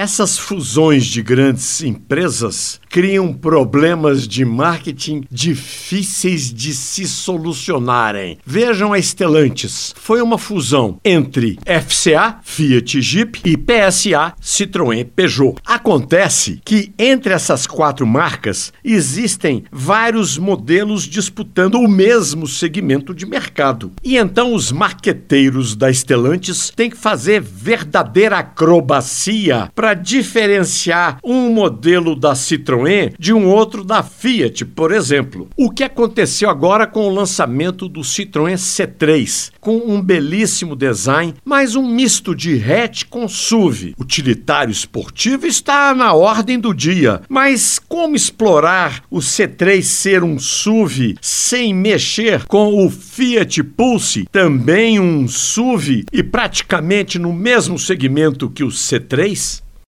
Essas fusões de grandes empresas criam problemas de marketing difíceis de se solucionarem. Vejam a Stellantis. Foi uma fusão entre FCA, Fiat Jeep e PSA, Citroën Peugeot. Acontece que entre essas quatro marcas existem vários modelos disputando o mesmo segmento de mercado. E então os marqueteiros da Stellantis têm que fazer verdadeira acrobacia para diferenciar um modelo da Citroën de um outro da Fiat, por exemplo. O que aconteceu agora com o lançamento do Citroën C3, com um belíssimo design, mas um misto de hatch com SUV. Utilitário esportivo está na ordem do dia, mas como explorar o C3 ser um SUV sem mexer com o Fiat Pulse, também um SUV e praticamente no mesmo segmento que o C3?